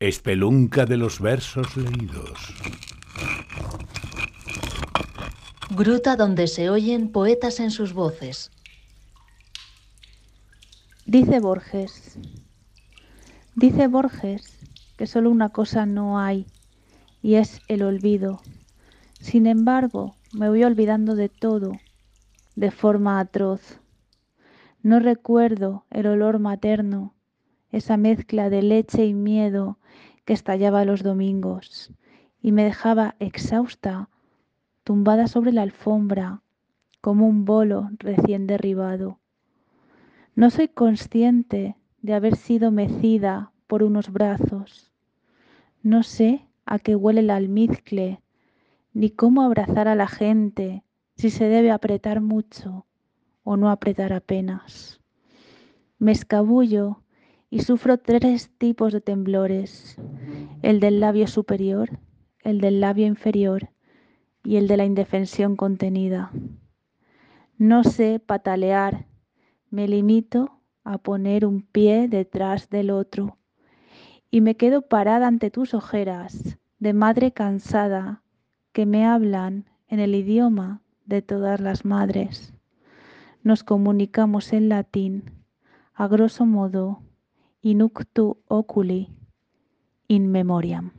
Espelunca de los versos leídos. Gruta donde se oyen poetas en sus voces. Dice Borges. Dice Borges que solo una cosa no hay y es el olvido. Sin embargo, me voy olvidando de todo de forma atroz. No recuerdo el olor materno, esa mezcla de leche y miedo que estallaba los domingos y me dejaba exhausta, tumbada sobre la alfombra, como un bolo recién derribado. No soy consciente de haber sido mecida por unos brazos. No sé a qué huele el almizcle, ni cómo abrazar a la gente si se debe apretar mucho o no apretar apenas. Me escabullo y sufro tres tipos de temblores, el del labio superior, el del labio inferior y el de la indefensión contenida. No sé patalear, me limito a poner un pie detrás del otro y me quedo parada ante tus ojeras de madre cansada que me hablan en el idioma de todas las madres. Nos comunicamos en latín, a grosso modo, inuctu oculi in memoriam.